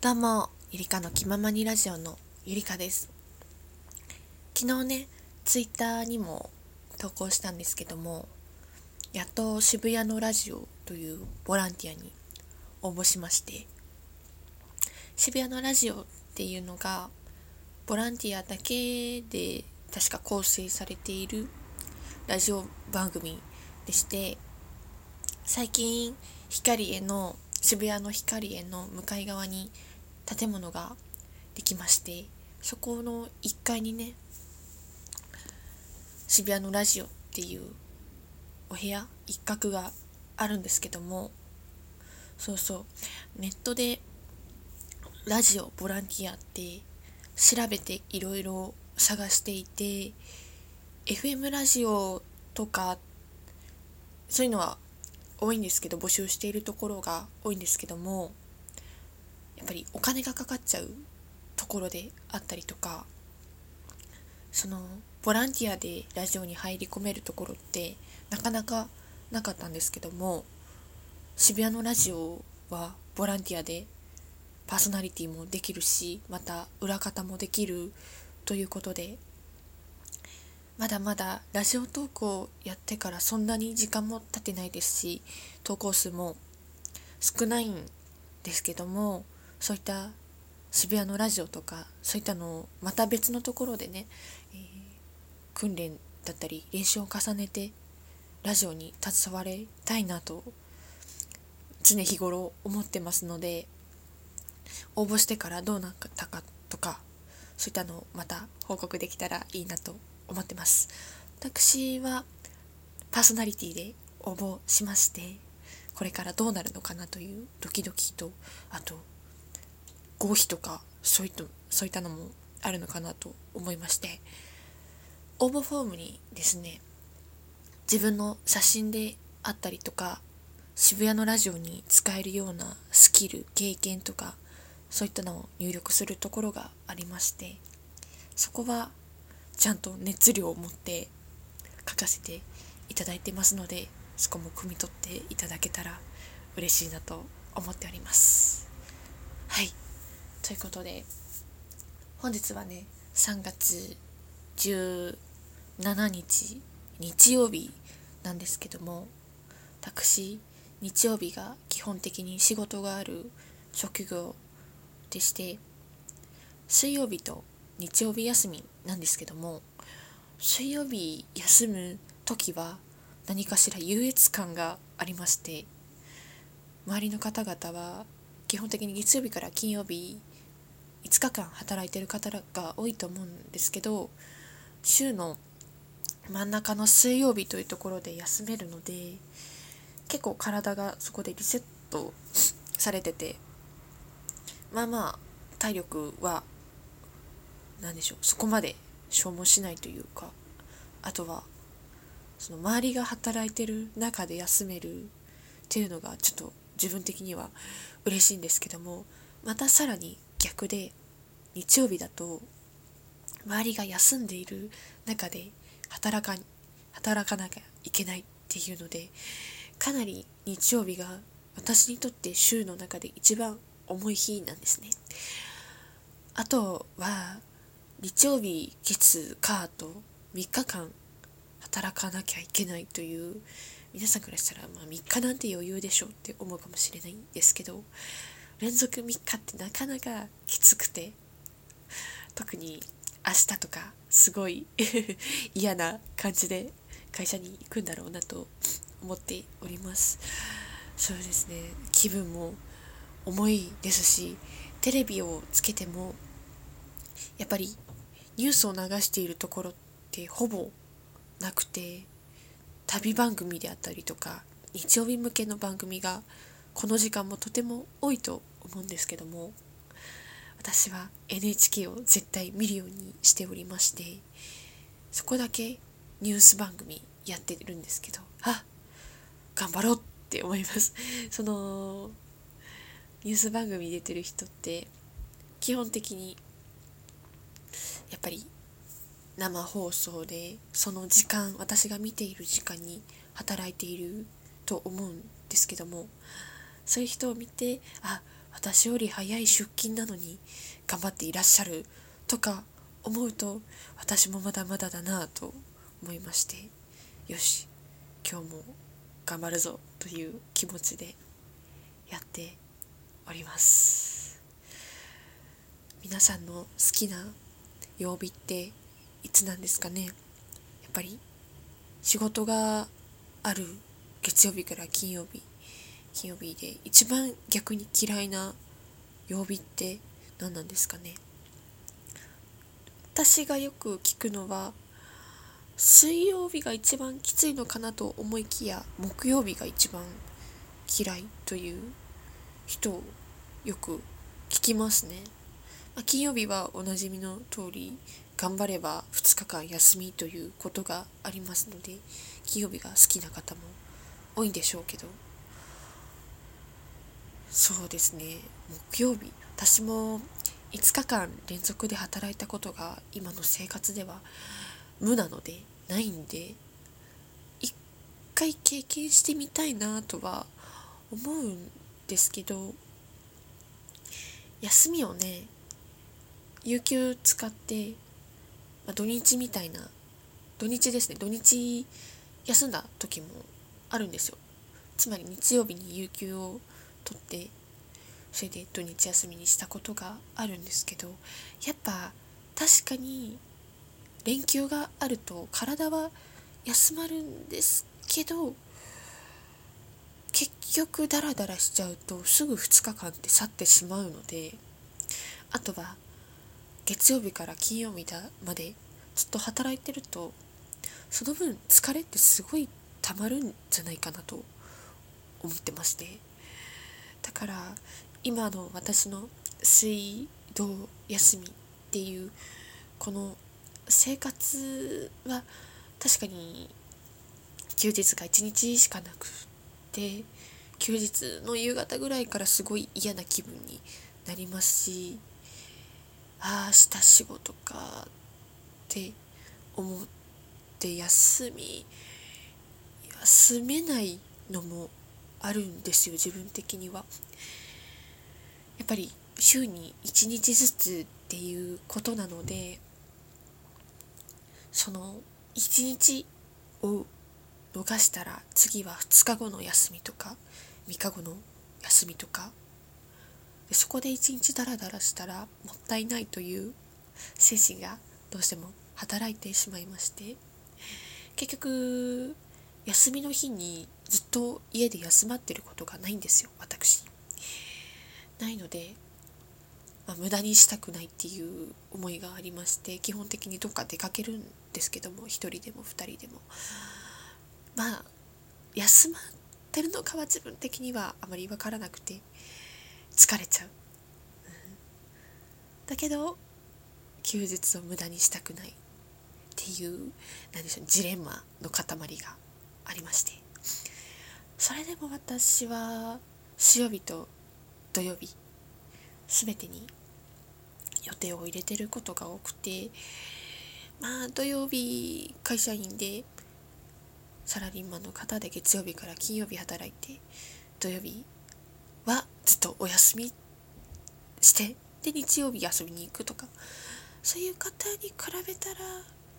どうも、ゆりかの気ままにラジオのゆりかです。昨日ね、ツイッターにも投稿したんですけども、やっと渋谷のラジオというボランティアに応募しまして、渋谷のラジオっていうのが、ボランティアだけで確か構成されているラジオ番組でして、最近、光への渋谷の光への向かい側に建物ができましてそこの1階にね渋谷のラジオっていうお部屋一角があるんですけどもそうそうネットでラジオボランティアって調べていろいろ探していて FM ラジオとかそういうのは多いんですけど募集しているところが多いんですけどもやっぱりお金がかかっちゃうところであったりとかそのボランティアでラジオに入り込めるところってなかなかなかったんですけども渋谷のラジオはボランティアでパーソナリティもできるしまた裏方もできるということでまだまだラジオ投稿やってからそんなに時間も経ってないですし投稿数も少ないんですけどもそういった渋谷のラジオとかそういったのをまた別のところでね、えー、訓練だったり練習を重ねてラジオに携わりたいなと常日頃思ってますので応募してからどうなったかとかそういったのをまた報告できたらいいなと思ってます。私はパーソナリティで応募しましてこれからどうなるのかなというドキドキとあと合否とかそういったそういったのもあるのかなと思いまして。応募フォームにですね自分の写真であったりとか渋谷のラジオに使えるようなスキル経験とかそういったのを入力するところがありましてそこはちゃんと熱量を持って書かせていただいてますのでそこも汲み取っていただけたら嬉しいなと思っております。はい。ということで本日はね3月17日日曜日なんですけども私日曜日が基本的に仕事がある職業でして水曜日と日曜日休みなんですけども水曜日休む時は何かしら優越感がありまして周りの方々は基本的に月曜日から金曜日5日間働いてる方が多いと思うんですけど週の真ん中の水曜日というところで休めるので結構体がそこでリセットされててまあまあ体力は何でしょうそこまで消耗しないというかあとはその周りが働いてる中で休めるっていうのがちょっと自分的には嬉しいんですけどもまたさらに逆で日曜日だと周りが休んでいる中で働か働かなきゃいけないっていうのでかなり日曜日が私にとって週の中で一番重い日なんですね。あとは日曜日月火と3日間働かなきゃいけないという皆さんからしたらまあ3日なんて余裕でしょうって思うかもしれないんですけど連続3日ってなかなかきつくて。特に明日とかすごい 嫌な感じで会社に行くんだろうなと思っております。そうですね。気分も重いですしテレビをつけてもやっぱりニュースを流しているところってほぼなくて旅番組であったりとか日曜日向けの番組がこの時間もとても多いと思うんですけども私は NHK を絶対見るようにしておりましてそこだけニュース番組やってるんですけどあ頑張ろうって思います。そのニュース番組出てる人って基本的にやっぱり生放送でその時間私が見ている時間に働いていると思うんですけどもそういう人を見てあ私より早い出勤なのに頑張っていらっしゃるとか思うと私もまだまだだなと思いましてよし今日も頑張るぞという気持ちでやっております。皆さんの好きな曜日っていつなんですかね？やっぱり仕事がある月曜日から金曜日金曜日で一番逆に嫌いな曜日って何なんですかね。私がよく聞くのは水曜日が一番きついのかなと思いきや木曜日が一番嫌いという人をよく聞きますね、まあ、金曜日はおなじみの通り頑張れば2日間休みということがありますので金曜日が好きな方も多いんでしょうけどそうですね。木曜日。私も5日間連続で働いたことが今の生活では無なのでないんで一回経験してみたいなとは思うんですけど休みをね有給使って、まあ、土日みたいな土日ですね。土日休んだ時もあるんですよ。つまり日曜日に有給を取ってそれで土日休みにしたことがあるんですけどやっぱ確かに連休があると体は休まるんですけど結局ダラダラしちゃうとすぐ2日間って去ってしまうのであとは月曜日から金曜日だまでずっと働いてるとその分疲れってすごいたまるんじゃないかなと思ってまして。だから今の私の水道休みっていうこの生活は確かに休日が1日しかなくて休日の夕方ぐらいからすごい嫌な気分になりますしああ明日仕事かって思って休み休めないのもあるんですよ自分的には。やっぱり週に1日ずつっていうことなのでその1日を逃したら次は2日後の休みとか3日後の休みとかでそこで1日ダラダラしたらもったいないという精神がどうしても働いてしまいまして結局休みの日にずっと家で休まってることがないんですよ私。ないので、まあ、無駄にしたくないっていう思いがありまして基本的にどっか出かけるんですけども1人でも2人でも。まあ休まってるのかは自分的にはあまり分からなくて疲れちゃう、だけど休日を無駄にしたくない。っていう何でしょうジレンマの塊がありまして。それでも私は水曜日と土曜日全てに予定を入れてることが多くてまあ土曜日会社員でサラリーマンの方で月曜日から金曜日働いて土曜日はずっとお休みしてで日曜日遊びに行くとかそういう方に比べたら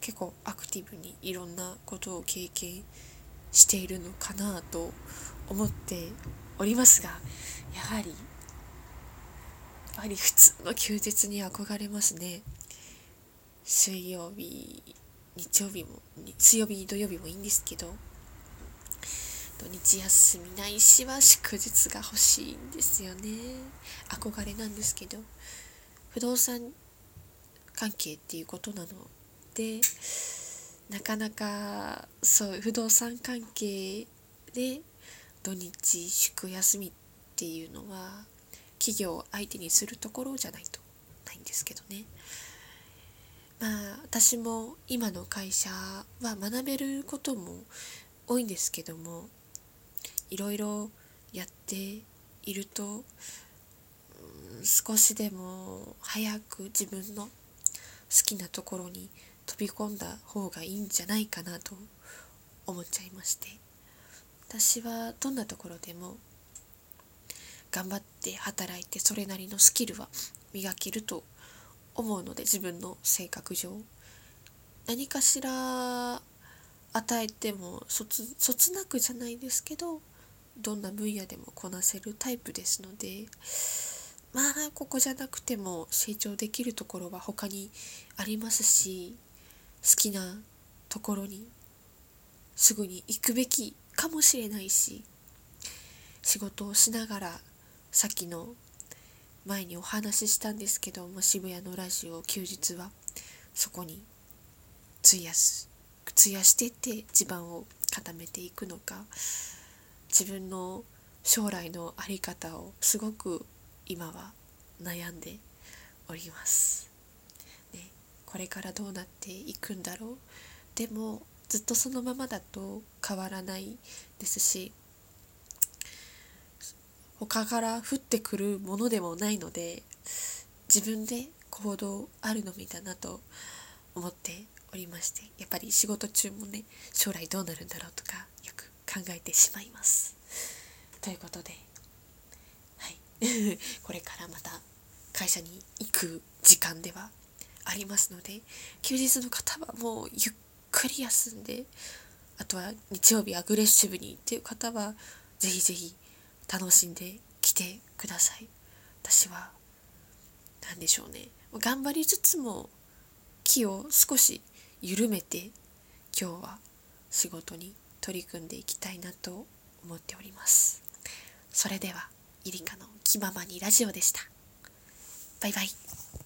結構アクティブにいろんなことを経験してしているのかなと思っておりますがやはりやはり普通の休日に憧れますね。水曜日日曜日も水曜日土曜日もいいんですけど土日休みないしは祝日が欲しいんですよね。憧れなんですけど不動産関係っていうことなのでなかなかそう不動産関係で土日祝休みっていうのは企業を相手にするところじゃないとないんですけどね。まあ私も今の会社は学べることも多いんですけどもいろいろやっていると、うん、少しでも早く自分の好きなところに飛び込んだ方がいいんじゃないかなと思っちゃいまして。私はどんなところでも頑張って働いてそれなりのスキルは磨けると思うので自分の性格上。何かしら与えてもそつなくじゃないですけどどんな分野でもこなせるタイプですのでまあここじゃなくても成長できるところは他にありますし好きなところにすぐに行くべきかもしれないし仕事をしながらさっきの前にお話ししたんですけども渋谷のラジオ休日はそこに費やす費やしてって地盤を固めていくのか自分の将来の在り方をすごく今は悩んでおります。これからどうなっていくんだろうでもずっとそのままだと変わらないですし他から降ってくるものでもないので自分で行動あるのみだなと思っておりましてやっぱり仕事中もね将来どうなるんだろうとかよく考えてしまいます。ということではい これからまた会社に行く時間ではありますので休日の方はもうゆっくり休んであとは日曜日アグレッシブにっていう方はぜひぜひ楽しんできてください。私は何でしょうね。頑張りつつも気を少し緩めて今日は仕事に取り組んでいきたいなと思っております。それではイリカの気ままにラジオでした。バイバイ。